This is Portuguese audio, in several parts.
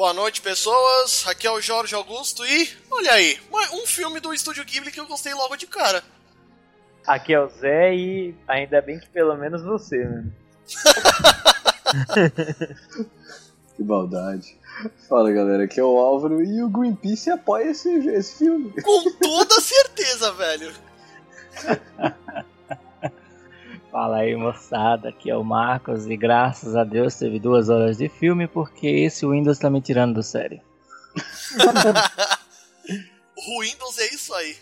Boa noite, pessoas. Aqui é o Jorge Augusto e olha aí, um filme do Estúdio Ghibli que eu gostei logo de cara. Aqui é o Zé e ainda bem que pelo menos você, mano. que maldade. Fala galera, aqui é o Álvaro e o Greenpeace apoia esse, esse filme. Com toda certeza, velho. Fala aí moçada, aqui é o Marcos e graças a Deus teve duas horas de filme porque esse Windows tá me tirando do sério. o Windows é isso aí.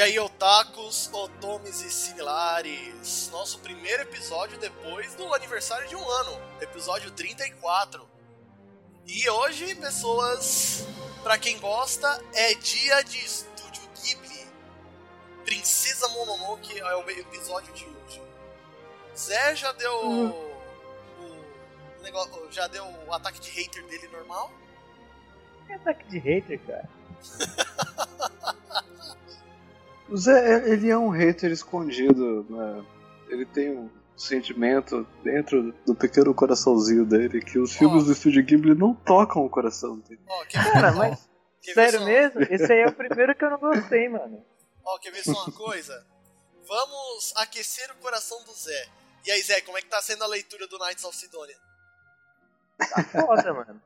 E aí, otakus, otomes e similares. Nosso primeiro episódio depois do aniversário de um ano, episódio 34. E hoje, pessoas, para quem gosta, é dia de Estúdio Ghibli. Princesa Mononoke é o episódio de hoje. Zé já deu uhum. o, negócio, já deu o ataque de hater dele normal? Que ataque de hater, cara? O Zé, ele é um hater escondido, né? Ele tem um sentimento dentro do pequeno coraçãozinho dele que os filmes oh. do Studio Ghibli não tocam o coração dele. Oh, Cara, mas sério mesmo? Esse aí é o primeiro que eu não gostei, mano. Ó, oh, quer ver só uma coisa? Vamos aquecer o coração do Zé. E aí, Zé, como é que tá sendo a leitura do Knights of Sidonia? Tá foda, mano.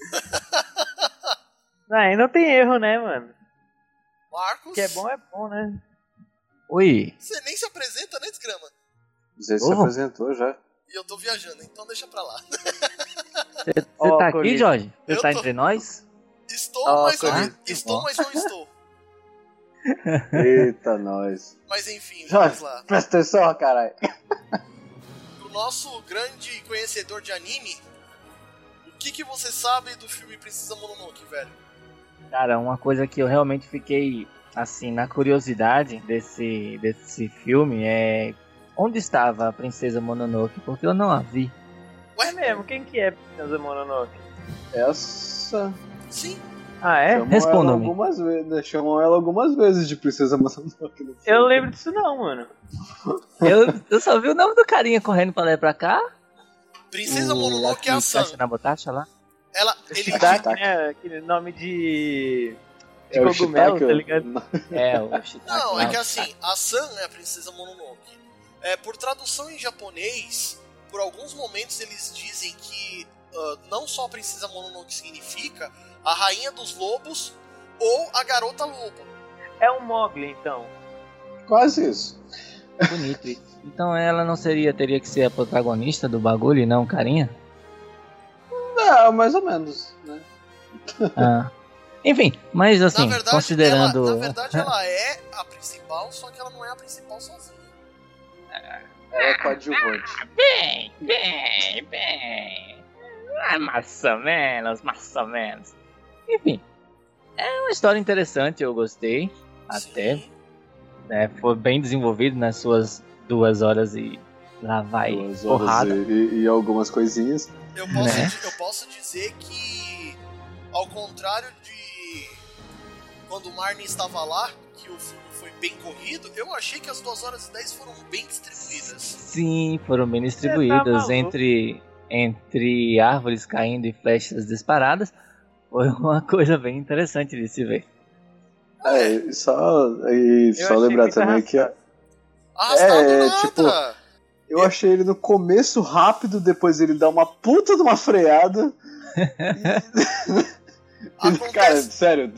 não, aí não tem erro, né, mano? Marcos. Que é bom, é bom, né? Oi. Você nem se apresenta, né, desgrama? Você se apresentou já. E eu tô viajando, então deixa pra lá. Você oh, tá aqui, Jorge? Você tá tô... entre nós? Estou, oh, mas, não, estou mas não estou. Eita, nós. Mas enfim, vamos lá. Presta atenção, caralho. Pro nosso grande conhecedor de anime, o que, que você sabe do filme Princesa Mononoke, velho? Cara, uma coisa que eu realmente fiquei assim na curiosidade desse desse filme é onde estava a princesa Mononoke, porque eu não a vi. Ué é mesmo, quem que é a princesa Mononoke? Essa. Sim. Ah, é? Respondam-me. Algumas vezes, né? chamam ela algumas vezes de princesa Mononoke. Eu lembro disso não, mano. eu, eu só vi o nome do carinha correndo pra lá e pra cá. Princesa Mononoke é a Sam. na botacha lá? Ela, ele Shiitake, né? Aquele nome de. De é cogumelo, tá ligado? É, o Shiitake. Não, é que assim, a San é a princesa Mononoke. É, por tradução em japonês, por alguns momentos eles dizem que uh, não só a princesa Mononoke significa a rainha dos lobos ou a garota lobo. É um Mogli, então. Quase isso. Bonito isso. Então ela não seria, teria que ser a protagonista do bagulho e não carinha? É, mais ou menos, né? Ah. Enfim, mas assim, na verdade, considerando. Ela, na verdade, ela é a principal, só que ela não é a principal sozinha. Ela é coadjuvante. Bem, bem, bem. Ah, mais ou menos, mais ou menos. Enfim, é uma história interessante, eu gostei. Até. É, foi bem desenvolvido nas suas duas horas e lá vai duas porrada. E, e, algumas coisinhas. Eu posso, né? eu posso dizer que, ao contrário de quando o Marnie estava lá, que o filme foi bem corrido, eu achei que as 2 horas e 10 foram bem distribuídas. Sim, foram bem distribuídas tá entre, entre árvores caindo e flechas disparadas. Foi uma coisa bem interessante de se ver. É, só, e só lembrar também que. Arrastado é, nada. tipo eu achei ele no começo rápido, depois ele dá uma puta de uma freada. e... Cara, sério,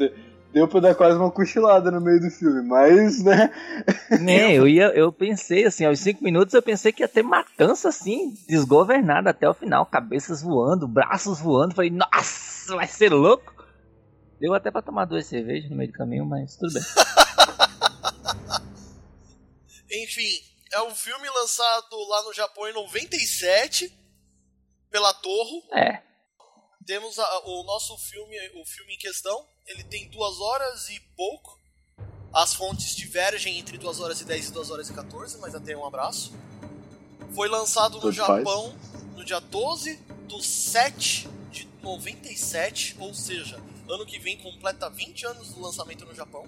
deu pra dar quase uma cochilada no meio do filme, mas, né? né eu, ia, eu pensei assim, aos cinco minutos eu pensei que ia ter matança assim, desgovernada até o final, cabeças voando, braços voando. Falei, nossa, vai ser louco. Deu até pra tomar duas cervejas no meio do caminho, mas tudo bem. Enfim, é um filme lançado lá no Japão em 97 pela Torro. É. Temos a, o nosso filme, o filme em questão, ele tem duas horas e pouco. As fontes divergem entre 2 horas e 10 e 2 horas e 14, mas até um abraço. Foi lançado no Japão faz. no dia 12 do 7 de 97, ou seja, ano que vem completa 20 anos do lançamento no Japão.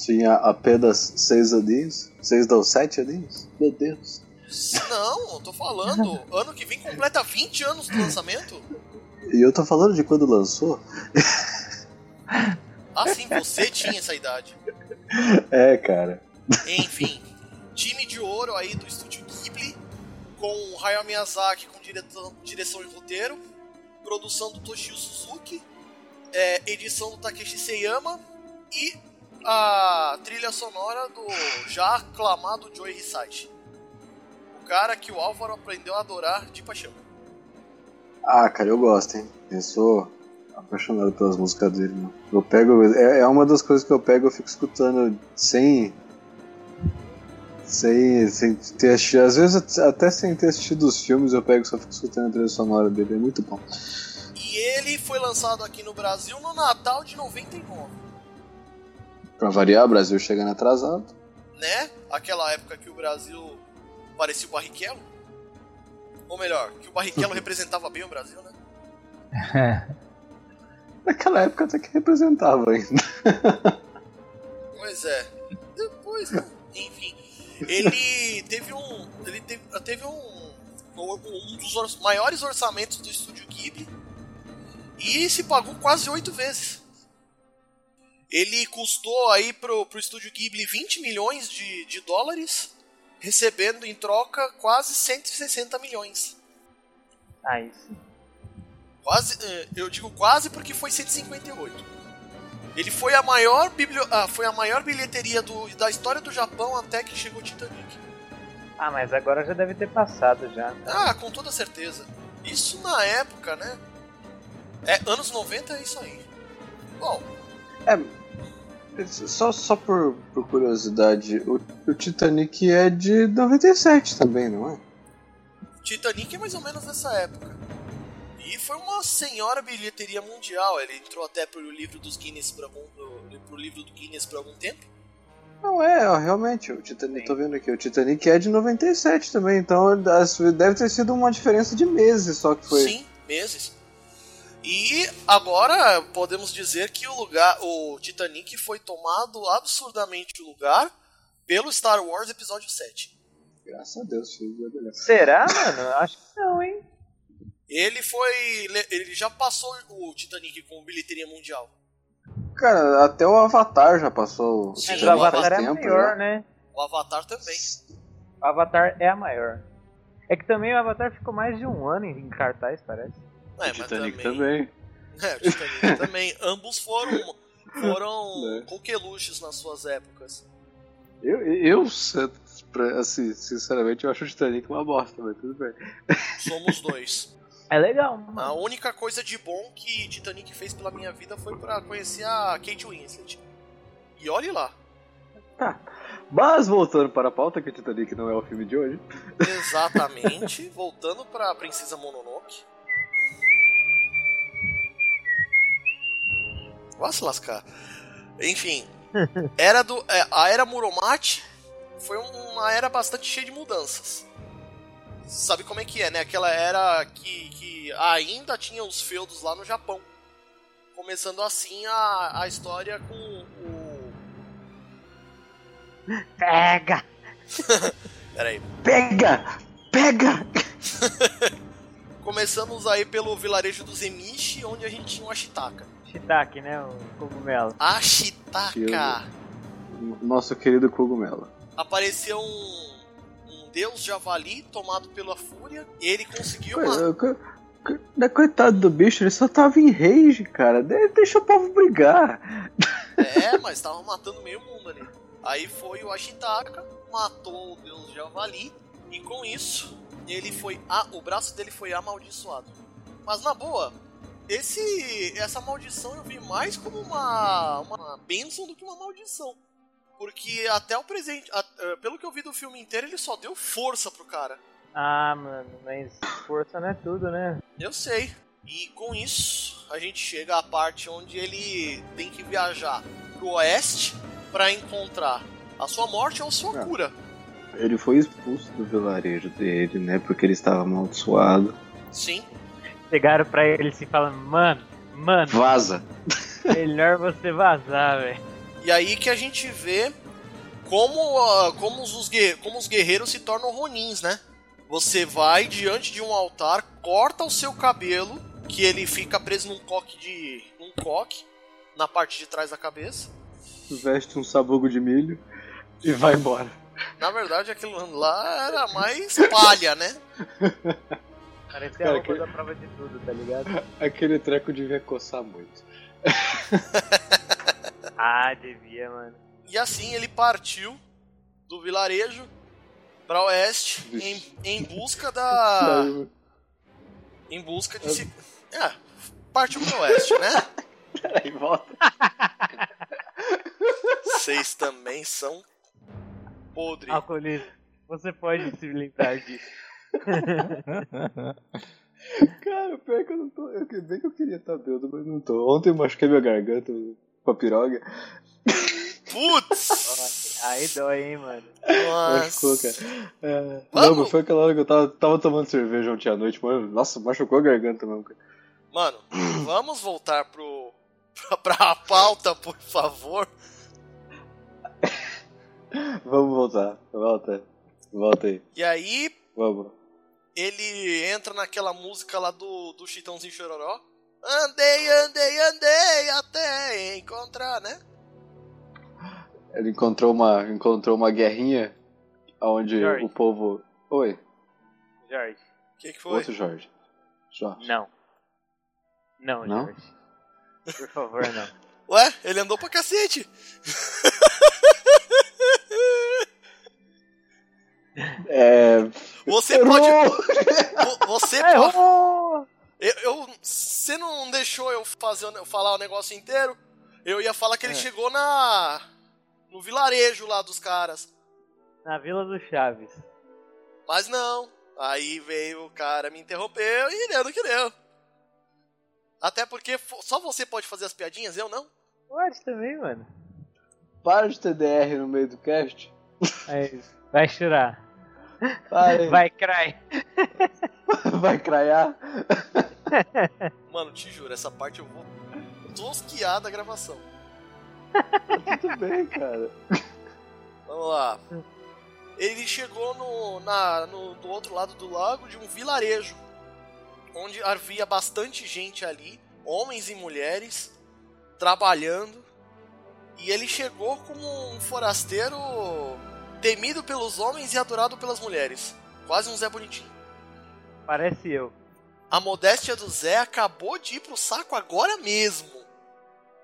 Tinha apenas 6 aninhos? 6 não, 7 aninhos? Meu Deus. Não, eu tô falando, ano que vem completa 20 anos do lançamento. E eu tô falando de quando lançou? Ah, sim, você tinha essa idade. É, cara. Enfim, time de ouro aí do estúdio Ghibli, com Hayao Miyazaki com direção, direção e roteiro, produção do Toshio Suzuki, é, edição do Takeshi Seiyama e a trilha sonora do já aclamado Joe Hisaishi. O cara que o Álvaro aprendeu a adorar de paixão. Ah, cara, eu gosto, hein? Eu sou apaixonado pelas músicas dele, mano. Eu pego. É, é uma das coisas que eu pego eu fico escutando sem. Sem, sem ter assistido. Às vezes até sem ter assistido os filmes eu pego e só fico escutando a trilha sonora dele. É muito bom. E ele foi lançado aqui no Brasil no Natal de 99. Pra variar, o Brasil chegando atrasado. Né? Aquela época que o Brasil parecia o Barrichello. Ou melhor, que o Barrichello representava bem o Brasil, né? Naquela época até que representava ainda. pois é. Depois, né? enfim. Ele teve um. Ele teve, teve um. Um dos maiores orçamentos do estúdio Ghibli. E se pagou quase oito vezes. Ele custou aí pro, pro estúdio Ghibli 20 milhões de, de dólares, recebendo em troca quase 160 milhões. Aí sim. Quase, eh, eu digo quase porque foi 158. Ele foi a maior, biblio... ah, foi a maior bilheteria do, da história do Japão até que chegou o Titanic. Ah, mas agora já deve ter passado já. Tá? Ah, com toda certeza. Isso na época, né? É, anos 90 é isso aí. Bom. É, só, só por, por curiosidade, o, o Titanic é de 97 também, não é? Titanic é mais ou menos dessa época. E foi uma senhora bilheteria mundial. Ele entrou até pro livro dos Guinness por algum, pro livro do Guinness por algum tempo. Não é, realmente, o Titanic, Sim. tô vendo aqui, o Titanic é de 97 também, então deve ter sido uma diferença de meses só que foi. Sim, meses. E agora podemos dizer que o lugar, o Titanic foi tomado absurdamente o lugar pelo Star Wars Episódio 7. Graças a Deus, filho. Será, mano? Acho que não, hein? Ele foi. Ele já passou o Titanic com bilheteria mundial. Cara, até o Avatar já passou. Sim, o Avatar é tempo, maior, né? O Avatar também. O Avatar é a maior. É que também o Avatar ficou mais de um ano em cartaz, parece. É, o Titanic também. também. É, o Titanic também. Ambos foram, foram é. coqueluches nas suas épocas. Eu, eu, assim, sinceramente, eu acho o Titanic uma bosta, mas tudo bem. Somos dois. É legal. Mano. A única coisa de bom que Titanic fez pela minha vida foi para conhecer a Kate Winslet. E olhe lá. Tá. Mas voltando para a pauta, que Titanic não é o filme de hoje. Exatamente. voltando para Princesa Mononoke. Vai se lascar. Enfim, era do, é, a era Muromachi foi uma era bastante cheia de mudanças. Sabe como é que é, né? Aquela era que, que ainda tinha os feudos lá no Japão. Começando assim a, a história com o. Pega! Peraí. Pega! Pega! Começamos aí pelo vilarejo dos Emishi, onde a gente tinha um Ashitaka. Shiitake, né? O cogumelo. Ashitaka. Nosso querido cogumelo. Apareceu um, um deus javali tomado pela fúria e ele conseguiu uma... Né, coitado do bicho, ele só tava em rage, cara. Deixa o povo brigar. É, mas tava matando meio mundo ali. Aí foi o Ashitaka, matou o deus javali e com isso ele foi a, o braço dele foi amaldiçoado. Mas na boa, esse essa maldição eu vi mais como uma, uma bênção do que uma maldição. Porque até o presente, a, a, pelo que eu vi do filme inteiro, ele só deu força pro cara. Ah, mano, mas força não é tudo, né? Eu sei. E com isso, a gente chega à parte onde ele tem que viajar pro oeste para encontrar a sua morte ou sua é. cura. Ele foi expulso do vilarejo dele, né? Porque ele estava amaldiçoado. Sim. Chegaram pra ele e falam, mano, mano, Vaza! melhor você vazar, velho. E aí que a gente vê como, ah, como, os, como os guerreiros se tornam ronins, né? Você vai diante de um altar, corta o seu cabelo, que ele fica preso num coque de. num coque, na parte de trás da cabeça. Veste um sabugo de milho e vai embora. Na verdade, aquilo lá era mais palha, né? Parece a Cara, roupa que- da prova de tudo, tá ligado? Aquele treco devia coçar muito. Ah, devia, mano. E assim ele partiu do vilarejo para oeste em, em busca da. Em busca de se. É, partiu pro oeste, né? peraí, volta. Vocês também são podre. Alcoolismo. Você pode se livrar disso. Cara, pior que eu não tô. Eu, bem que eu queria estar bêbado, mas não tô. Ontem eu machuquei minha garganta com a piroga. Putz! Aí dói, hein, mano. Machucou, cara. É, não, foi aquela hora que eu tava, tava tomando cerveja ontem à noite, mano. Nossa, machucou a garganta mesmo, cara. Mano, vamos voltar pro. pra, pra pauta, por favor. Vamos voltar. Volta. Volta aí. E aí, Vamos. Ele entra naquela música lá do, do Chitãozinho Chororó. Andei, andei, andei até encontrar, né? Ele encontrou uma, encontrou uma guerrinha onde Jorge. o povo. Oi, Jorge. O que, que foi? outro Jorge. Jorge. Não. Não, Não? Jorge. Por favor, não. Ué, ele andou pra cacete. É. Você Errou! pode. vo- Você pode. Eu, eu- você não deixou eu fazer ne- falar o negócio inteiro? Eu ia falar que ele É. chegou na no vilarejo lá dos caras, Na Vila do Chaves. mas não. Aí veio o cara me interrompeu e deu no que deu. Até porque só você pode fazer as piadinhas, eu não. Pode também, mano. Para de TDR no meio do cast. Aí, vai chorar. Aí. Vai cry. Vai craiar. Mano, te juro, essa parte eu vou tosquiar da gravação. Tudo bem, cara. Vamos lá. Ele chegou no, na, no, do outro lado do lago de um vilarejo, onde havia bastante gente ali, homens e mulheres, trabalhando. E ele chegou como um forasteiro temido pelos homens e adorado pelas mulheres. Quase um Zé Bonitinho. Parece eu. A modéstia do Zé acabou de ir pro saco agora mesmo.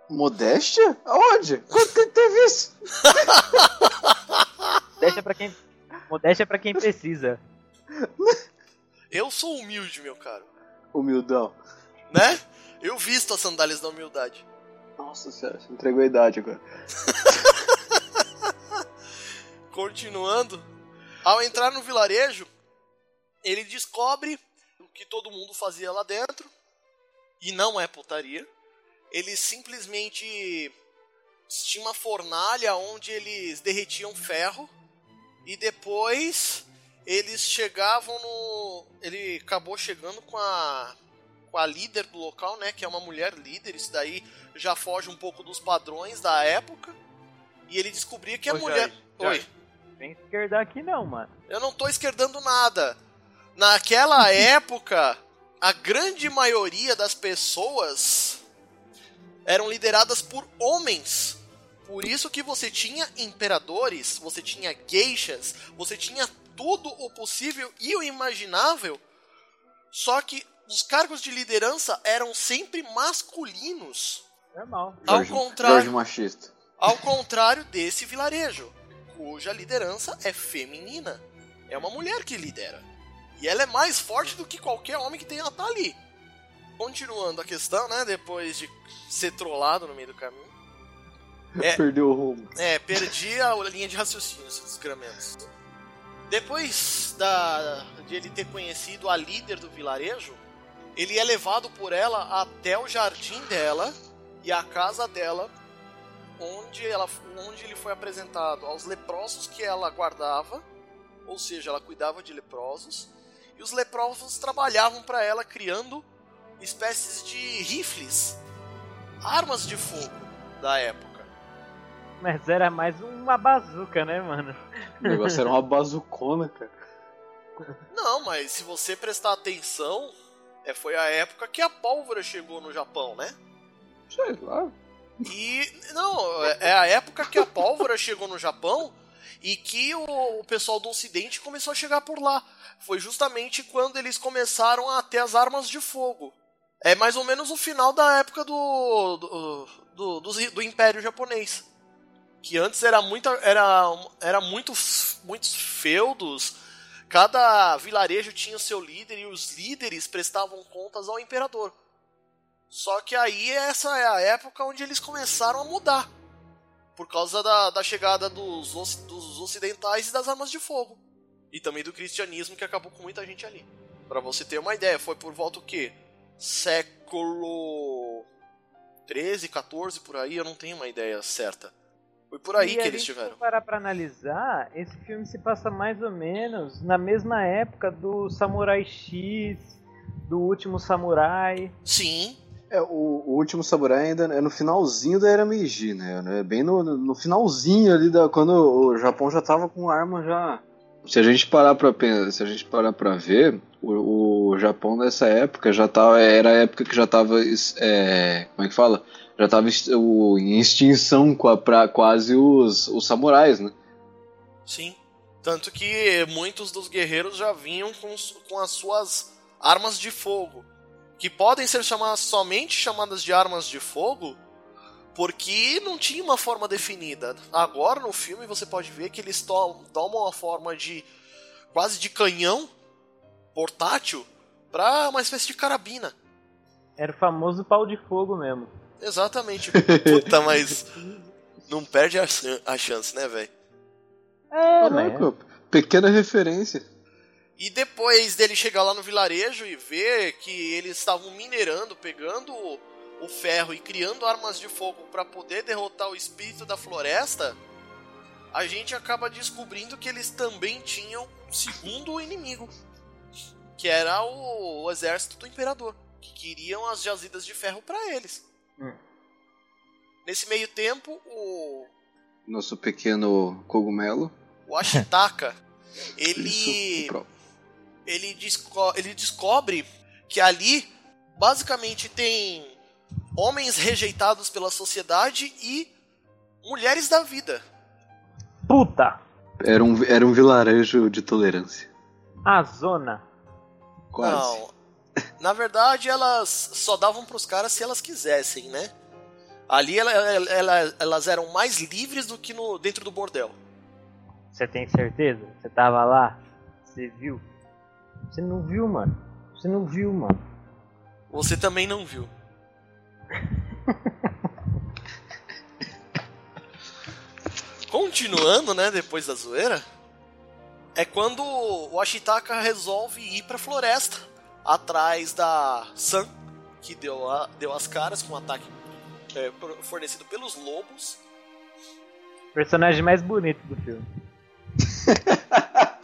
Modéstia? Aonde? Quando que teve isso? Modéstia pra quem. Modéstia pra quem precisa. Eu sou humilde, meu caro. Humildão. Né? Eu visto as sandálias da humildade. Nossa senhora, você entregou a idade agora. Continuando, ao entrar no vilarejo, ele descobre o que todo mundo fazia lá dentro, e não é putaria. Eles simplesmente tinha uma fornalha onde eles derretiam ferro e depois eles chegavam no, ele acabou chegando com a com a líder do local, né, que é uma mulher líder, isso daí já foge um pouco dos padrões da época. E ele descobria que a Ô, mulher, Jorge, oi, Jorge. Vem esquerdar aqui não, mano. eu não tô esquerdando nada. Naquela época, a grande maioria das pessoas eram lideradas por homens. Por isso que você tinha imperadores, você tinha geishas, você tinha tudo o possível e o imaginável. Só que os cargos de liderança eram sempre masculinos. Normal. Ao Jorge- contrário. Jorge machista. Ao contrário desse vilarejo, cuja liderança é feminina. É uma mulher que lidera. E ela é mais forte do que qualquer homem que tenha tá ali. Continuando a questão, né? Depois de ser trollado no meio do caminho. É. Perdeu o rumo. É, perdi a linha de raciocínio, esses desgramentos. Depois da, de ele ter conhecido a líder do vilarejo, ele é levado por ela até o jardim dela e a casa dela, onde, ela, onde ele foi apresentado aos leprosos que ela guardava ou seja, ela cuidava de leprosos, e os leprosos trabalhavam para ela criando espécies de rifles, armas de fogo da época. Mas era mais uma bazuca, né, mano? O negócio era uma bazucona, cara. Não, mas se você prestar atenção, é, foi a época que a pólvora chegou no Japão, né? Sei lá. E. Não, é- é a época que a pólvora chegou no Japão e que o, o pessoal do Ocidente começou a chegar por lá. Foi justamente quando eles começaram a ter as armas de fogo. É mais ou menos o final da época do. do, do, do, do Império Japonês. Que antes era muita. Era, era muito, muitos feudos. Cada vilarejo tinha seu líder e os líderes prestavam contas ao imperador. Só que aí essa é a época onde eles começaram a mudar. Por causa da, da chegada dos, dos ocidentais e das armas de fogo. E também do cristianismo que acabou com muita gente ali. Pra você ter uma ideia, foi por volta o quê? Século 13, 14 por aí, eu não tenho uma ideia certa. Foi por aí E que eles tiveram. for parar pra analisar, esse filme se passa mais ou menos na mesma época do Samurai X, do Último Samurai. Sim, É, o, o último samurai ainda é no finalzinho da era Meiji, né? É bem no, no finalzinho ali da quando o Japão já tava com arma já. Se a gente parar para se a gente parar para ver, o, o Japão nessa época já tava era a época que já tava é, como é que fala? Já tava o- em extinção com a, pra, quase os, os samurais, né? sim. Tanto que muitos dos guerreiros já vinham com, com as suas armas de fogo. Que podem ser chamadas somente chamadas de armas de fogo, porque não tinha uma forma definida. Agora no filme você pode ver que eles to- tomam a forma de quase de canhão portátil para uma espécie de carabina. Era o famoso pau de fogo mesmo. Exatamente. Puta, mas não perde a, chan- a chance, né, velho? É, né? Caraca, pequena referência. E depois dele chegar lá no vilarejo e ver que eles estavam minerando, pegando o, ferro e criando armas de fogo para poder derrotar o espírito da floresta, a gente acaba descobrindo que eles também tinham um segundo inimigo, que era o, o exército do imperador, que queriam as jazidas de ferro para eles. Hum. Nesse meio tempo, o, Nosso pequeno cogumelo. o Ashitaka, Isso, ele pronto. Ele, desco- ele descobre que ali basicamente tem homens rejeitados pela sociedade e mulheres da vida. Puta! Era um, era um vilarejo de tolerância. A zona. Quase. Não. Na verdade, elas só davam pros caras se elas quisessem, né? Ali ela- ela- ela- elas eram mais livres do que no, dentro do bordel. Você tem certeza? Você tava lá? Você viu? Você não viu, mano. Você não viu, mano. Você também não viu. Continuando, né, depois da zoeira, é quando o Ashitaka resolve ir pra floresta atrás da Sun, que deu, a- deu as caras com um ataque é, fornecido pelos lobos. Personagem mais bonito do filme.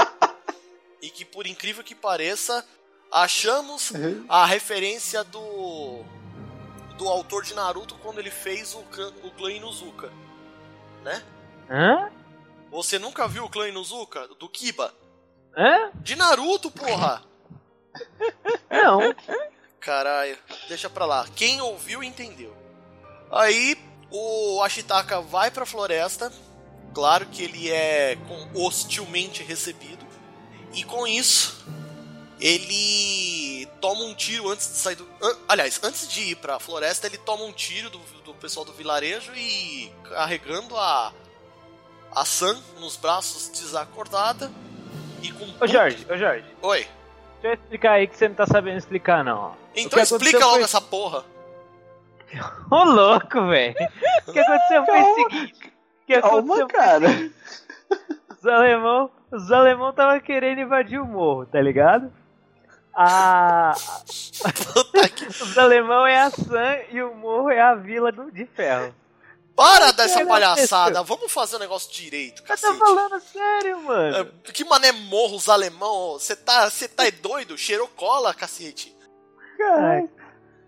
E que, por incrível que pareça, achamos Uhum. a referência do do autor de Naruto quando ele fez o, clã- o clã Inuzuka, né? Hã? Você nunca viu o clã Inuzuka? Do Kiba? Hã? De Naruto, porra! Não. Caralho, deixa pra lá. Quem ouviu, entendeu. Aí, o Ashitaka vai pra floresta. Claro que ele é hostilmente recebido. E com isso, ele toma um tiro antes de sair do. an- aliás, antes de ir pra floresta, ele toma um tiro do, do pessoal do vilarejo e carregando a. a Sam nos braços desacordada. E com. Ô Jorge, ô Jorge. Oi. Deixa eu explicar aí que você não tá sabendo explicar, não. Então explica logo foi- essa porra. Ô louco, velho. O que aconteceu foi o seguinte. O que Calma, aconteceu cara. Os alemão, os alemão tava querendo invadir o morro, tá ligado? A, os alemão é a Sam e o morro é a vila do, de ferro. Para dessa palhaçada, vamos fazer o negócio direito, Eu cacete. tô falando sério, mano. É, Que mané morro os alemão, você tá, você tá doido? Cheirou cola, cacete. Caralho.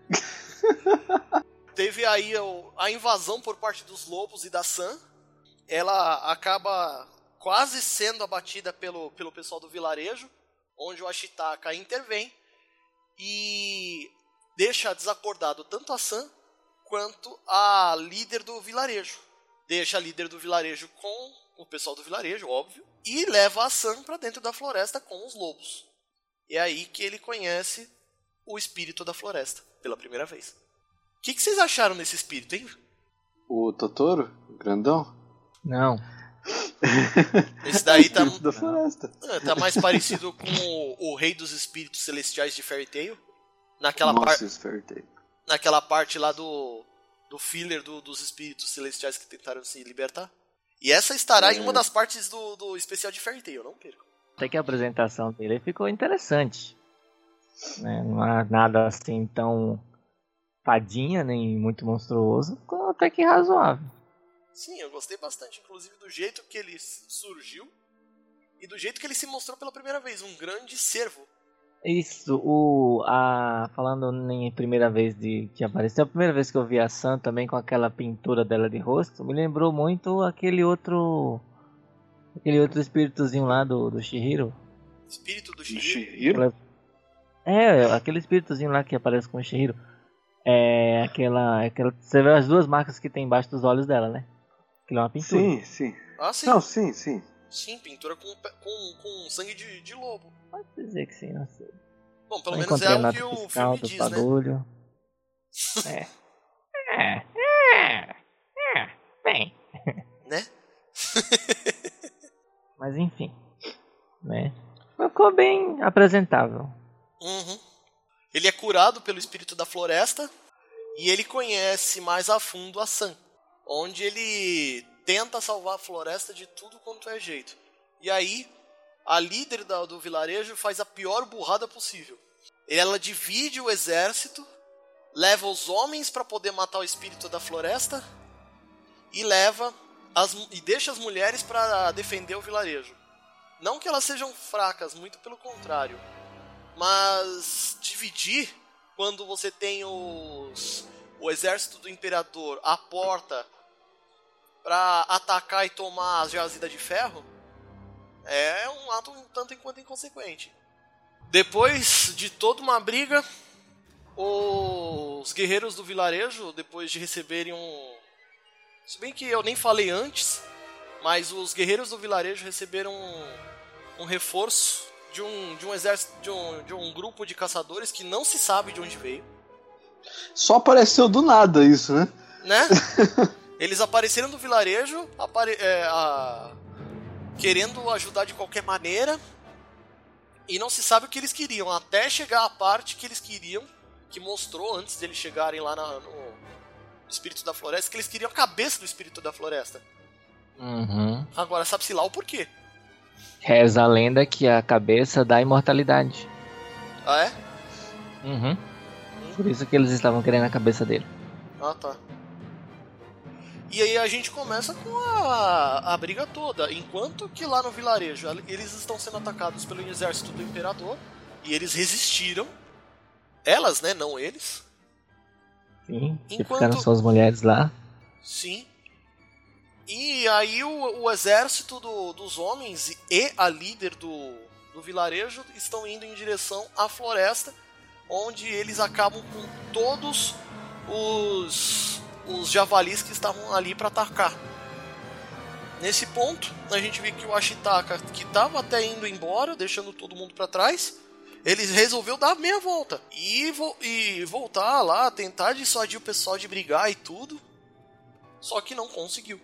Teve aí a invasão por parte dos lobos e da Sam. Ela acaba quase sendo abatida pelo, pelo pessoal do vilarejo, onde o Ashitaka intervém e deixa desacordado tanto a Sam quanto a líder do vilarejo. Deixa a líder do vilarejo com o pessoal do vilarejo, óbvio, e leva a Sam para dentro da floresta com os lobos. É aí que ele conhece o espírito da floresta pela primeira vez. O que, que vocês acharam desse espírito, hein? O Totoro? O grandão? Não. Esse daí tá, da floresta. ah, tá mais parecido com o, o Rei dos Espíritos Celestiais de Fairy Tail. Naquela, par, Nossa, esse Fairy Tail. naquela parte lá do, do filler do- dos espíritos celestiais que tentaram se libertar. E essa estará em uma das partes do, do especial de Fairy Tail, não perco. Até que a apresentação dele ficou interessante. Né? Não há nada assim tão fadinha, nem muito monstruoso. Ficou até que razoável. Sim, eu gostei bastante, inclusive do jeito que ele surgiu e do jeito que ele se mostrou pela primeira vez, um grande servo. Isso, o. A, falando em primeira vez de que apareceu, a primeira vez que eu vi a Sam também com aquela pintura dela de rosto, me lembrou muito aquele outro. Aquele outro espíritozinho lá do, do Shihiro. Espírito do Shihiro. Shihiro? É, aquele espíritozinho lá que aparece com o Shihiro. É aquela, aquela. Você vê as duas marcas que tem embaixo dos olhos dela, né? Aquilo é uma pintura. Sim, sim. Ah, sim. Não, sim, sim. Sim, pintura com, com, com sangue de, de lobo. Pode dizer que sim, não sei. Bom, pelo Eu menos é o que o fiscal filme do diz, né? bagulho. É. É. É. É. Bem. Né? Mas enfim. Né? Ficou bem apresentável. Uhum. Ele é curado pelo espírito da floresta e ele conhece mais a fundo a Sam, onde ele tenta salvar a floresta de tudo quanto é jeito. E aí, a líder da- do vilarejo faz a pior burrada possível. Ela divide o exército, leva os homens para poder matar o espírito da floresta e leva as, e deixa as mulheres para defender o vilarejo. Não que elas sejam fracas, muito pelo contrário. Mas dividir quando você tem os o exército do imperador à porta para atacar e tomar as jazidas de ferro é um ato um tanto enquanto inconsequente. Depois de toda uma briga, os guerreiros do vilarejo, depois de receberem um. Se bem que eu nem falei antes, mas os guerreiros do vilarejo receberam um, um reforço de um, de um exército, de um, de um grupo de caçadores que não se sabe de onde veio, Só apareceu do nada isso, né? né? Eles apareceram no vilarejo, apare- é, a- querendo ajudar de qualquer maneira, e não se sabe o que eles queriam, até chegar a parte que eles queriam, que mostrou antes deles chegarem lá na- no Espírito da Floresta, que eles queriam a cabeça do Espírito da Floresta. Uhum. Agora sabe-se lá o porquê. Reza a lenda que a cabeça dá imortalidade. Ah, é? Uhum. Por isso que eles estavam querendo a cabeça dele. Ah, tá. E aí a gente começa com a, a briga toda. Enquanto que lá no vilarejo eles estão sendo atacados pelo exército do imperador e eles resistiram. Elas, né? Não eles. Sim. Enquanto- ficaram só as mulheres lá. Sim. E aí o, o exército do- dos homens e a líder do, do vilarejo estão indo em direção à floresta, onde eles acabam com todos os, os javalis que estavam ali para atacar. Nesse ponto, a gente vê que o Ashitaka, que estava até indo embora, deixando todo mundo para trás, ele resolveu dar meia volta e, vo- e voltar lá, tentar dissuadir o pessoal de brigar e tudo. Só que não conseguiu.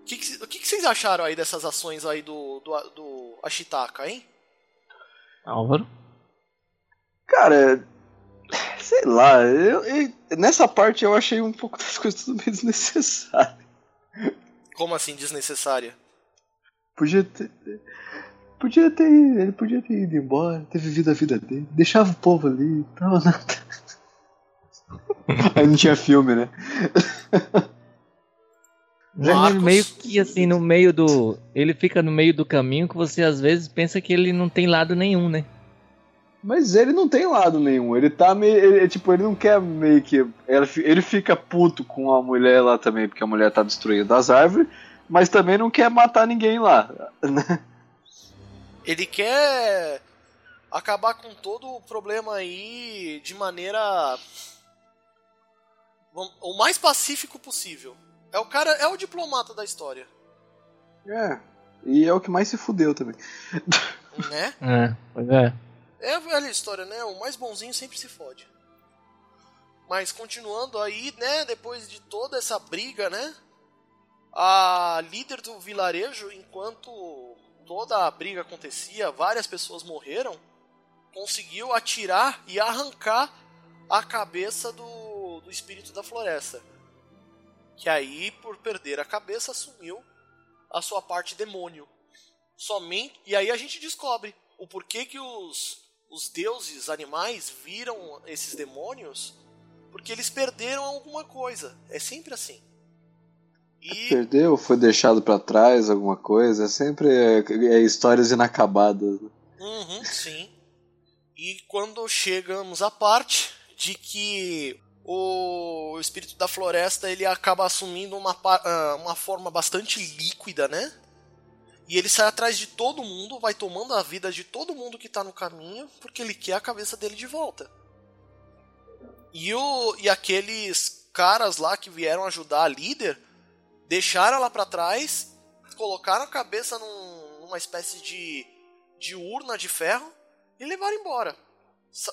O que, que, o que que vocês acharam aí dessas ações aí do, do, do Ashitaka, hein? Álvaro? Cara, sei lá, eu, eu- nessa parte eu achei um pouco das coisas tudo meio desnecessário. Como assim, desnecessária? Podia ter. Podia ter. Ele podia ter ido embora, ter vivido a vida dele. Deixava o povo ali, tava nada. Aí não tinha filme, né? Marcos, meio que assim, no meio do. Ele fica no meio do caminho que você às vezes pensa que ele não tem lado nenhum, né? Mas ele não tem lado nenhum. Ele tá meio. Ele, tipo, ele não quer meio que. Ele, ele fica puto com a mulher lá também, porque a mulher tá destruindo as árvores, mas também não quer matar ninguém lá. Né? Ele quer acabar com todo o problema aí de maneira. o mais pacífico possível. É o cara, é o diplomata da história. É. E é o que mais se fudeu também. Né? É, pois é. É a velha história, né? O mais bonzinho sempre se fode. Mas continuando aí, né? Depois de toda essa briga, né? A líder do vilarejo, enquanto toda a briga acontecia, várias pessoas morreram, conseguiu atirar e arrancar a cabeça do, do espírito da floresta que aí, por perder a cabeça, assumiu a sua parte demônio. Somente e aí a gente descobre o porquê que os, os deuses animais viram esses demônios, porque eles perderam alguma coisa. É sempre assim. E... Perdeu, foi deixado para trás alguma coisa, é sempre é, é histórias inacabadas. Né? Uhum, sim. E quando chegamos à parte de que o espírito da floresta ele acaba assumindo uma, ah, uma forma bastante líquida, né? E ele sai atrás de todo mundo, vai tomando a vida de todo mundo que tá no caminho, porque ele quer a cabeça dele de volta. E, o, e aqueles caras lá que vieram ajudar a líder deixaram ela para trás, colocaram a cabeça num, numa espécie de, de urna de ferro e levaram embora.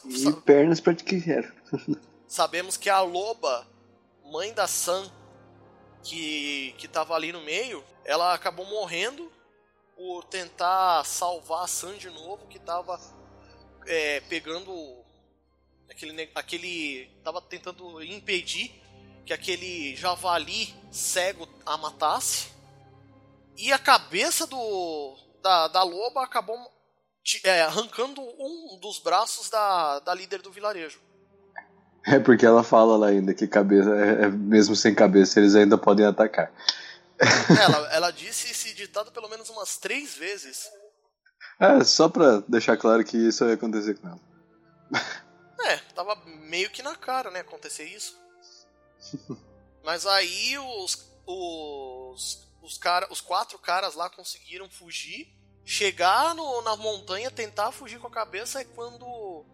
e pernas para que quero. Sabemos que a loba, mãe da Sam, que que estava ali no meio, ela acabou morrendo por tentar salvar a Sam de novo, que estava é, pegando aquele aquele tava tentando impedir que aquele javali cego a matasse. E a cabeça do da, da loba acabou é, arrancando um dos braços da, da líder do vilarejo. É porque ela fala lá ainda que cabeça, é, é, mesmo sem cabeça, eles ainda podem atacar. Ela, ela disse esse ditado pelo menos umas três vezes. É, só pra deixar claro que isso ia acontecer com ela. É, tava meio que na cara, né, acontecer isso. Mas aí os os os, cara, os quatro caras lá conseguiram fugir, chegar no, na montanha, tentar fugir com a cabeça é quando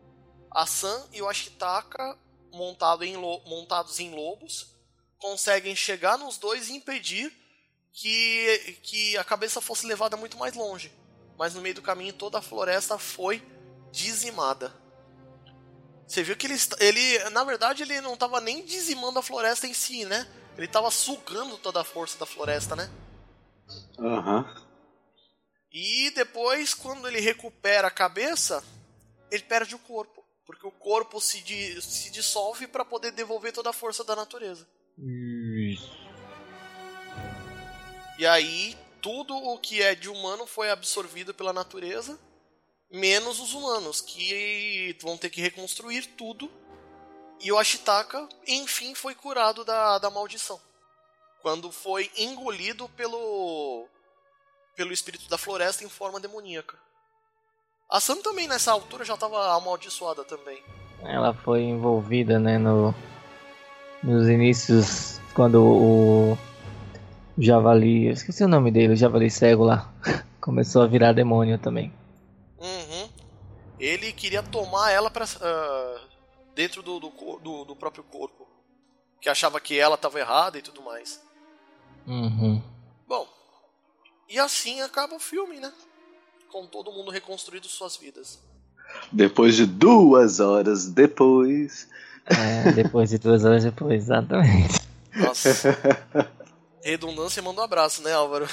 a Sam e o Ashitaka montado em montados em lobos conseguem chegar nos dois e impedir que, que a cabeça fosse levada muito mais longe. Mas no meio do caminho toda a floresta foi dizimada. Você viu que ele, ele na verdade, ele não estava nem dizimando a floresta em si, né? Ele estava sugando toda a força da floresta, né? Aham. Uhum. E depois, quando ele recupera a cabeça, ele perde o corpo. Porque o corpo se, di se dissolve para poder devolver toda a força da natureza. E aí, tudo o que é de humano foi absorvido pela natureza, menos os humanos, que vão ter que reconstruir tudo. E o Ashitaka, enfim, foi curado da, da maldição. Quando foi engolido pelo, pelo espírito da floresta em forma demoníaca. A Sam também nessa altura já estava amaldiçoada também. Ela foi envolvida, né, no nos inícios quando o Javali, eu esqueci o nome dele, o Javali cego lá, começou a virar demônio também. Uhum. Ele queria tomar ela para uh, ah, dentro do, do, do, do, próprio corpo, que achava que ela estava errada e tudo mais. Uhum. Bom, e assim acaba o filme, né? com todo mundo reconstruindo suas vidas. Depois de duas horas depois. É, depois de duas horas depois, exatamente. Nossa. Redundância manda um abraço, né, Álvaro?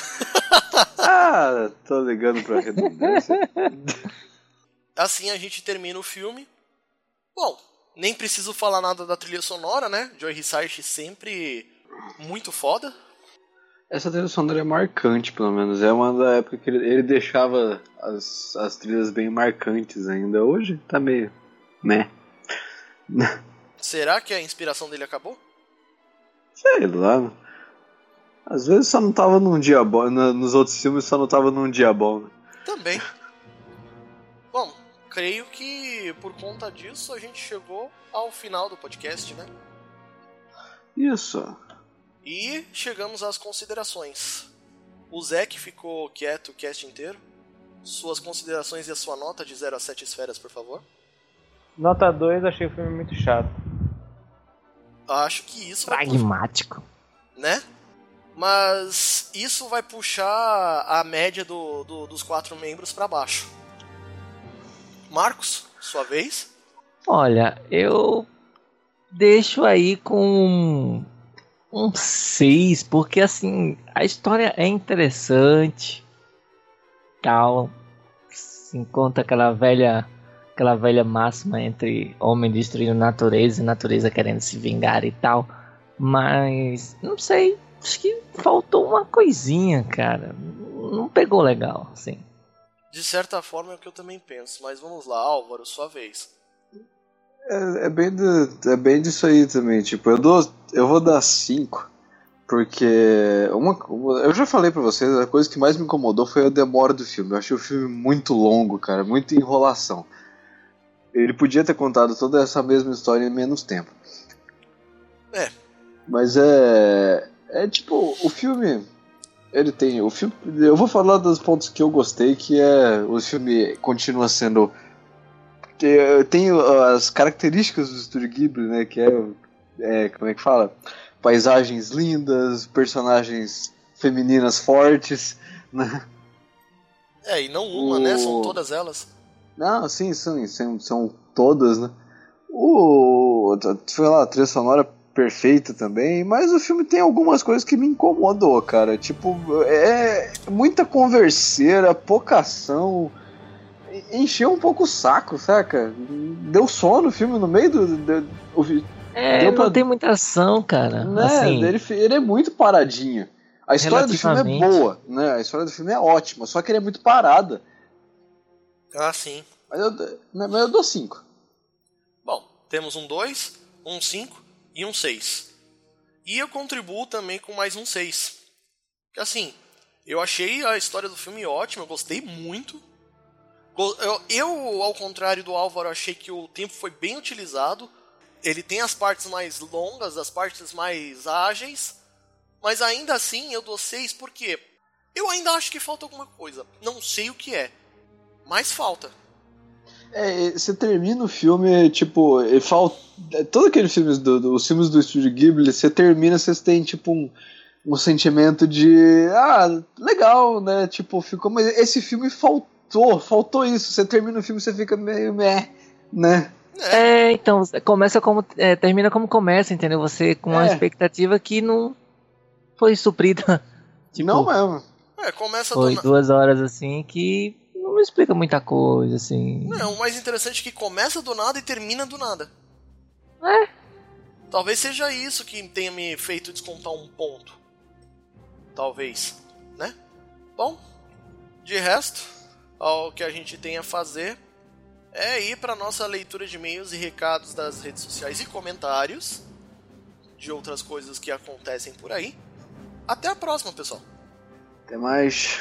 ah, tô ligando pra redundância. Assim a gente termina o filme. Bom, nem preciso falar nada da trilha sonora, né? Joy Hisaishi sempre muito foda. Essa trilha sonora é marcante, pelo menos. É uma da época que ele, ele deixava as, as trilhas bem marcantes ainda. Hoje tá meio. né? Será que a inspiração dele acabou? Sei lá. Às vezes só não tava num dia bom, na- nos outros filmes só não tava num dia bom. né? Também. Bom, creio que por conta disso a gente chegou ao final do podcast, né? Isso. E chegamos às considerações. O Zé que ficou quieto o cast inteiro. Suas considerações e a sua nota de 0 a 7 esferas, por favor. Nota 2, achei o filme muito chato. Acho que isso vai Pragmático. né? Mas isso vai puxar a média do, do- dos quatro membros pra baixo. Marcos, sua vez. Olha, eu deixo aí com um 6, porque assim, a história é interessante. Tal. Se encontra aquela velha aquela velha máxima entre homem destruindo natureza e natureza querendo se vingar e tal. Mas não sei, acho que faltou uma coisinha, cara. Não pegou legal, assim. De certa forma é o que eu também penso, mas vamos lá, Álvaro, sua vez. É, é bem do- é bem disso aí também. Tipo, eu dou, eu vou dar 5. Porque uma, uma- eu já falei pra vocês, a coisa que mais me incomodou foi a demora do filme. Eu achei o filme muito longo, cara, muita enrolação. Ele podia ter contado toda essa mesma história em menos tempo. É. Mas é é tipo, o filme ele tem o filme, eu vou falar dos pontos que eu gostei, que é o filme continua sendo que tem as características do estúdio Ghibli, né, que é, é como é que fala? Paisagens lindas, personagens femininas fortes, né? É, e não uma, O- né? São todas elas. Não, sim, sim, são, são todas, né? O, sei lá, a trilha sonora perfeita também, mas o filme tem algumas coisas que me incomodou, cara. Tipo, é muita converseira, pouca ação. Encheu um pouco o saco, saca? Deu sono o filme no meio do. do- o vi- É, Deu pra- não tem muita ação, cara. né? Assim, ele, ele é muito paradinho. A história do filme é boa, né? A história do filme é ótima, só que ele é muito parada. Ah, sim. Mas eu, né, mas eu dou 5. Bom, temos um 2, um 5 e um 6. E eu contribuo também com mais um 6. Que assim, eu achei a história do filme ótima, eu gostei muito. Eu, ao contrário do Álvaro, achei que o tempo foi bem utilizado. Ele tem as partes mais longas, as partes mais ágeis. Mas ainda assim eu dou 6 porque eu ainda acho que falta alguma coisa. Não sei o que é. Mas falta. É, você termina o filme, tipo, ele falta. Todos aqueles filmes do, do- os filmes do Estúdio Ghibli, você termina, vocês têm tipo um, um sentimento de. Ah, legal, né? Tipo, ficou. Mas esse filme faltou, faltou isso. Você termina o filme, você fica meio meh, né? É, então, começa como. é, termina como começa, entendeu? Você com uma É. expectativa que não foi suprida. Tipo, Não mesmo. É, começa do foi na- duas horas assim que explica muita coisa, assim. Não, o mais interessante é que começa do nada e termina do nada. É. Talvez seja isso que tenha me feito descontar um ponto. Talvez, né? Bom, de resto, o que a gente tem a fazer é ir para nossa leitura de e-mails e recados das redes sociais e comentários de outras coisas que acontecem por aí. Até a próxima, pessoal. Até mais.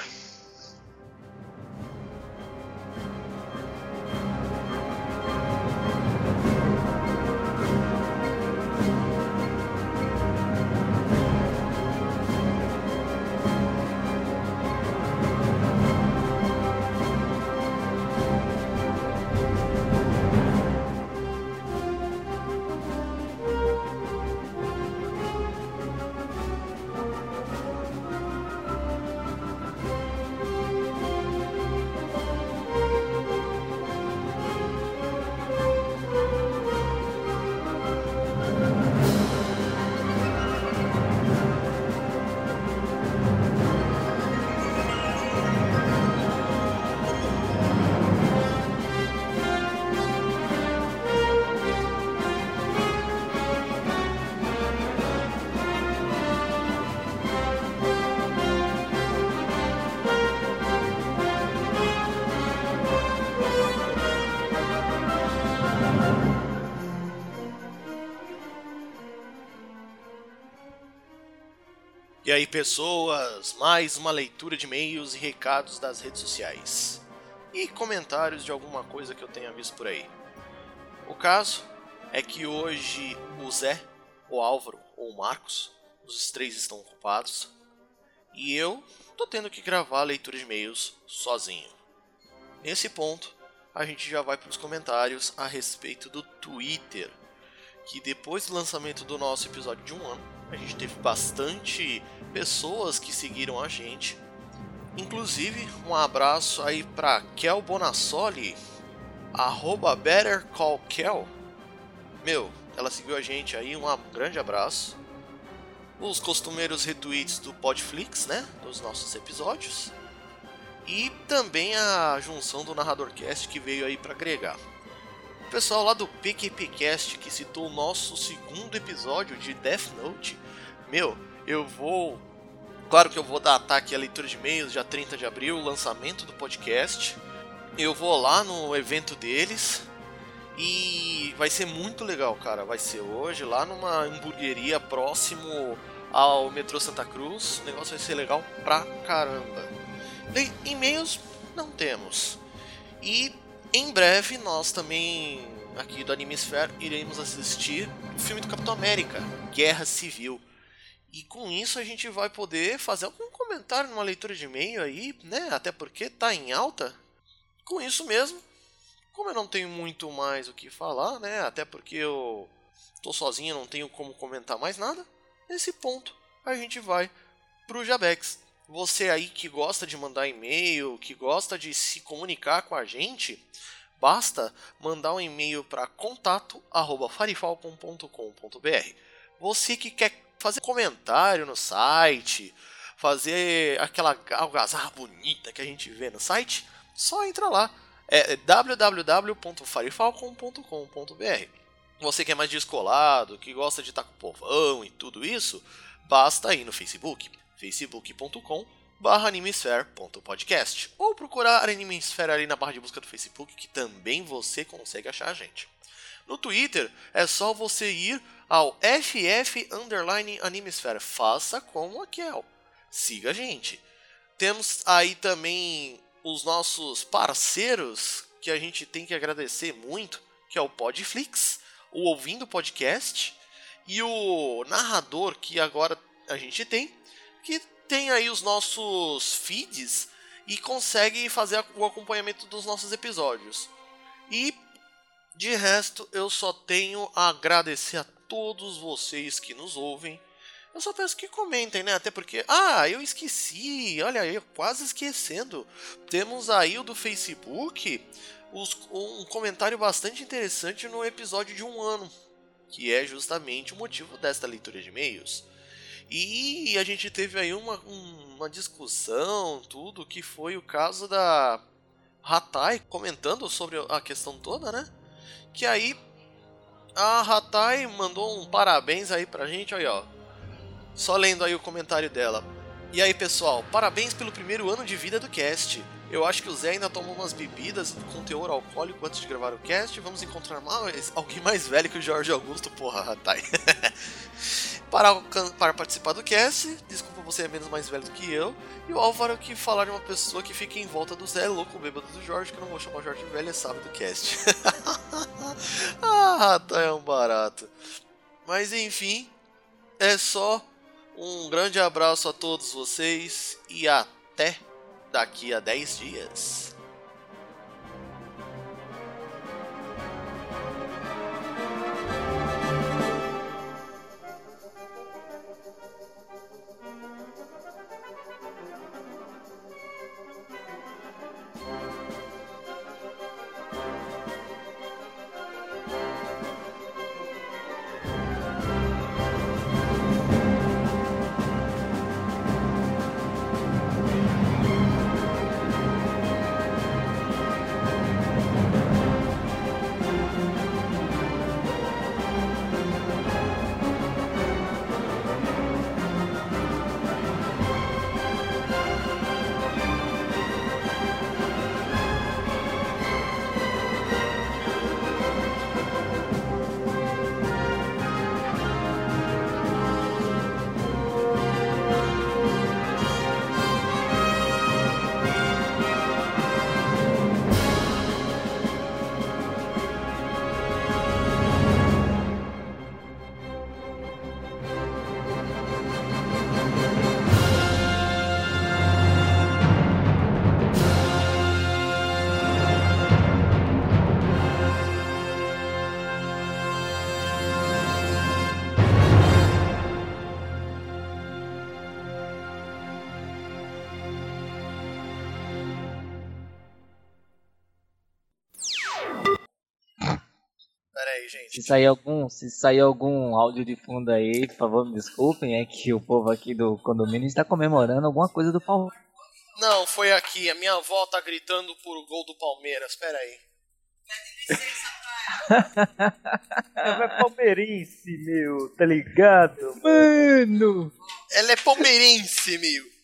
E aí, pessoas, mais uma leitura de e-mails e recados das redes sociais. E comentários de alguma coisa que eu tenha visto por aí. O caso é que hoje o Zé, o Álvaro ou o Marcos, os três estão ocupados, e eu tô tendo que gravar a leitura de e-mails sozinho. Nesse ponto, a gente já vai para os comentários a respeito do Twitter, que depois do lançamento do nosso episódio de um ano, a gente teve bastante pessoas que seguiram a gente. Inclusive, um abraço aí para Kel Bonassoli, arroba BetterCallKel. Meu, ela seguiu a gente aí, um grande abraço. Os costumeiros retweets do Podflix, né, dos nossos episódios. E também a junção do Narradorcast que veio aí para agregar. Pessoal lá do PQPcast que citou o nosso segundo episódio de Death Note. Meu, eu vou. Claro que eu vou dar ataque à leitura de e-mails, dia 30 de abril, lançamento do podcast. Eu vou lá no evento deles e vai ser muito legal, cara. Vai ser hoje lá numa hamburgueria próximo ao metrô Santa Cruz. O negócio vai ser legal pra caramba. E-mails não temos. E em breve, nós também, aqui do Animesphere, iremos assistir o filme do Capitão América, Guerra Civil. E com isso a gente vai poder fazer algum comentário numa leitura de e-mail aí, né? Até porque tá em alta. Com isso mesmo, como eu não tenho muito mais o que falar, né? Até porque eu tô sozinho, não tenho como comentar mais nada. Nesse ponto, a gente vai pro Jabex. Você aí que gosta de mandar e-mail, que gosta de se comunicar com a gente, basta mandar um e-mail para contato@farifalcom.com.br. Você que quer fazer comentário no site, fazer aquela algazarra bonita que a gente vê no site, só entra lá. É www.farifalcom.com.br. Você que é mais descolado, que gosta de estar com o povão e tudo isso, basta ir no Facebook facebook.com barra animesphere.podcast ou procurar Animesphere ali na barra de busca do Facebook que também você consegue achar a gente. No Twitter é só você ir ao FF Underline Animesphere. Faça como a. Siga a gente. Temos aí também os nossos parceiros que a gente tem que agradecer muito, que é o Podflix, o Ouvindo Podcast e o narrador que agora a gente tem, que tem aí os nossos feeds e consegue fazer o acompanhamento dos nossos episódios. E de resto, eu só tenho a agradecer a todos vocês que nos ouvem. Eu só peço que comentem, né? Até porque, ah, eu esqueci, olha aí, quase esquecendo. Temos aí o do Facebook, os, um comentário bastante interessante no episódio de um ano, que é justamente o motivo desta leitura de e-mails. E a gente teve aí uma, uma discussão, tudo, que foi o caso da Hatai comentando sobre a questão toda, né? Que aí a Hatai mandou um parabéns aí pra gente, aí ó. Só lendo aí o comentário dela. E aí pessoal, parabéns pelo primeiro ano de vida do cast. Eu acho que o Zé ainda tomou umas bebidas com teor alcoólico antes de gravar o cast. Vamos encontrar mais, alguém mais velho que o Jorge Augusto, porra, Hatai. para, para participar do cast. Desculpa, você é menos mais velho do que eu. E o Álvaro que falar de uma pessoa que fica em volta do Zé Louco, bêbado do Jorge, que eu não vou chamar Jorge Velho, é sábado do cast. ah, tá é um barato. Mas enfim, é só um grande abraço a todos vocês e até daqui a 10 dias. Aí, gente. Se sair algum, se sair algum áudio de fundo aí, por favor, me desculpem, é que o povo aqui do condomínio está comemorando alguma coisa do Palmeiras. Não, foi aqui. A minha avó tá gritando por gol do Palmeiras. Pera aí. Ela é palmeirense, meu, tá ligado? Mano! Ela é palmeirense, meu.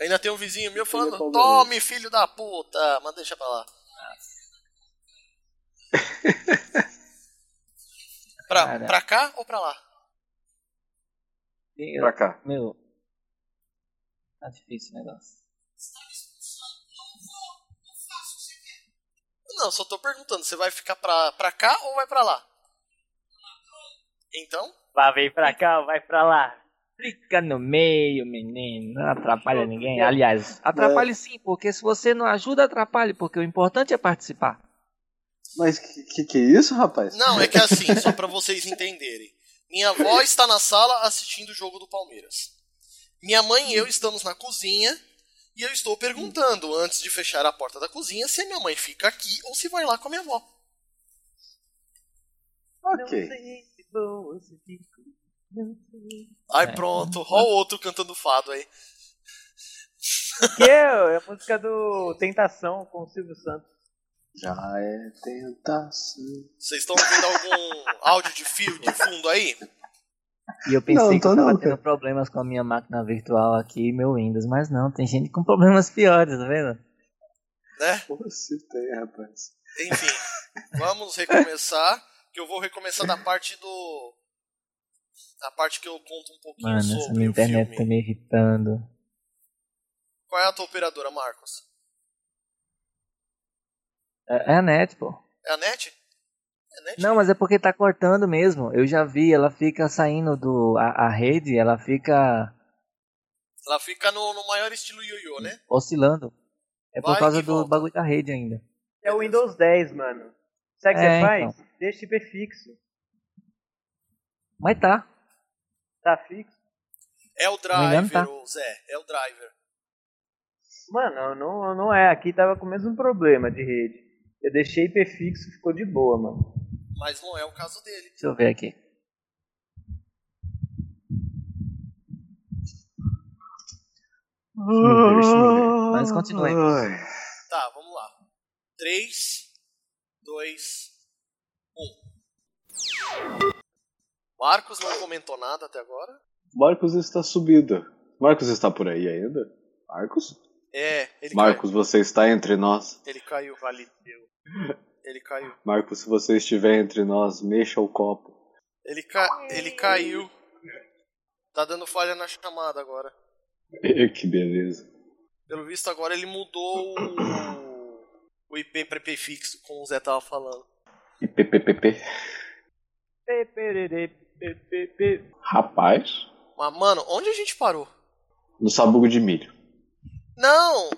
Ainda tem um vizinho meu falando, é tome, filho da puta. Mas deixa pra lá. pra, Cara. pra cá ou pra lá? Eu- Pra cá. Meu. Tá difícil o negócio. Não, só tô perguntando, você vai ficar pra, pra cá ou vai pra lá? Então? Vai, vem pra cá, vai pra lá. Fica no meio, menino. Não atrapalha ninguém. Aliás, atrapalhe sim, porque se você não ajuda, atrapalhe, porque o importante é participar. Mas que, que que é isso, rapaz? Não, é que é assim, só pra vocês entenderem. Minha avó está na sala assistindo o jogo do Palmeiras. Minha mãe e eu estamos na cozinha e eu estou perguntando, antes de fechar a porta da cozinha, se a minha mãe fica aqui ou se vai lá com a minha avó. Ok. Não sei. Ai, É. pronto, ó o outro cantando fado aí. Que é, é a música do Tentação com o Silvio Santos. Já é tentação. Vocês estão ouvindo algum áudio de fio de fundo aí? E eu pensei Não, que eu tava não, tendo problemas com a minha máquina virtual aqui e meu Windows, mas não, tem gente com problemas piores, tá vendo? Né? Se tem, rapaz. Enfim, vamos recomeçar. Que eu vou recomeçar da parte do. A parte que eu conto um pouquinho Mano, essa sobre minha o internet filme. tá me irritando. Qual é a tua operadora, Marcos? É, é a net, pô. É a NET? É a NET? Não, mas é porque tá cortando mesmo. Eu já vi, ela fica saindo do. A, a rede, ela fica Ela fica no, no maior estilo ioiô, né? oscilando. É por Vai causa e do volta. bagulho da rede ainda. É o Windows 10, mano. Sabe o que É, você faz? então. Deixa IP fixo. Mas tá. Tá fixo. É o driver, tá. ô Zé. É o driver. Mano, não, não é. Aqui tava com o mesmo problema de rede. Eu deixei IP fixo, ficou de boa, mano. Mas não é o caso dele. Deixa eu ver aqui. Mas continuemos. Tá, vamos lá. 3, 2, 1. Marcos não comentou nada até agora. Marcos está subido. Marcos está por aí ainda? Marcos? É, ele Marcos, você está entre nós. caiu. Ele caiu. Faleceu. Ele caiu. Marcos, se você estiver entre nós, mexa o copo. Ele, ca... ele caiu. Tá dando falha na chamada agora. que beleza. Pelo visto agora ele mudou o, o IP para IP fixo, como o Zé tava falando. PPPP. Pê, pererê, pê, pê, pê. Rapaz, Mas, mano, onde a gente parou? no sabugo de milho. Não!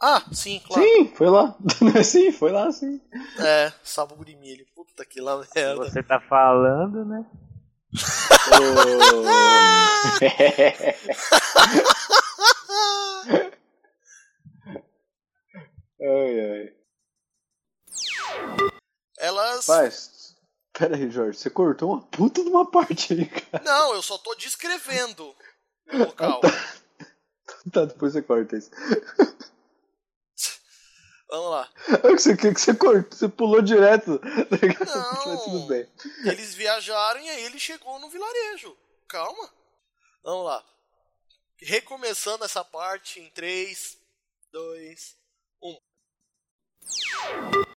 Ah, sim, claro. Sim, foi lá. sim, foi lá, sim. É, sabugo de milho. Puta que lá merda. Você tá falando, né? ai, ai. Elas. Rapaz, pera aí, Jorge, você cortou uma puta de uma parte aí, cara. Não, eu só tô descrevendo o local. Tá, depois você corta isso. Vamos lá. Que você, que você cortou, você pulou direto. Não. Mas tudo bem. Eles viajaram e aí ele chegou no vilarejo. Calma. Vamos lá. Recomeçando essa parte em 3, 2, 1.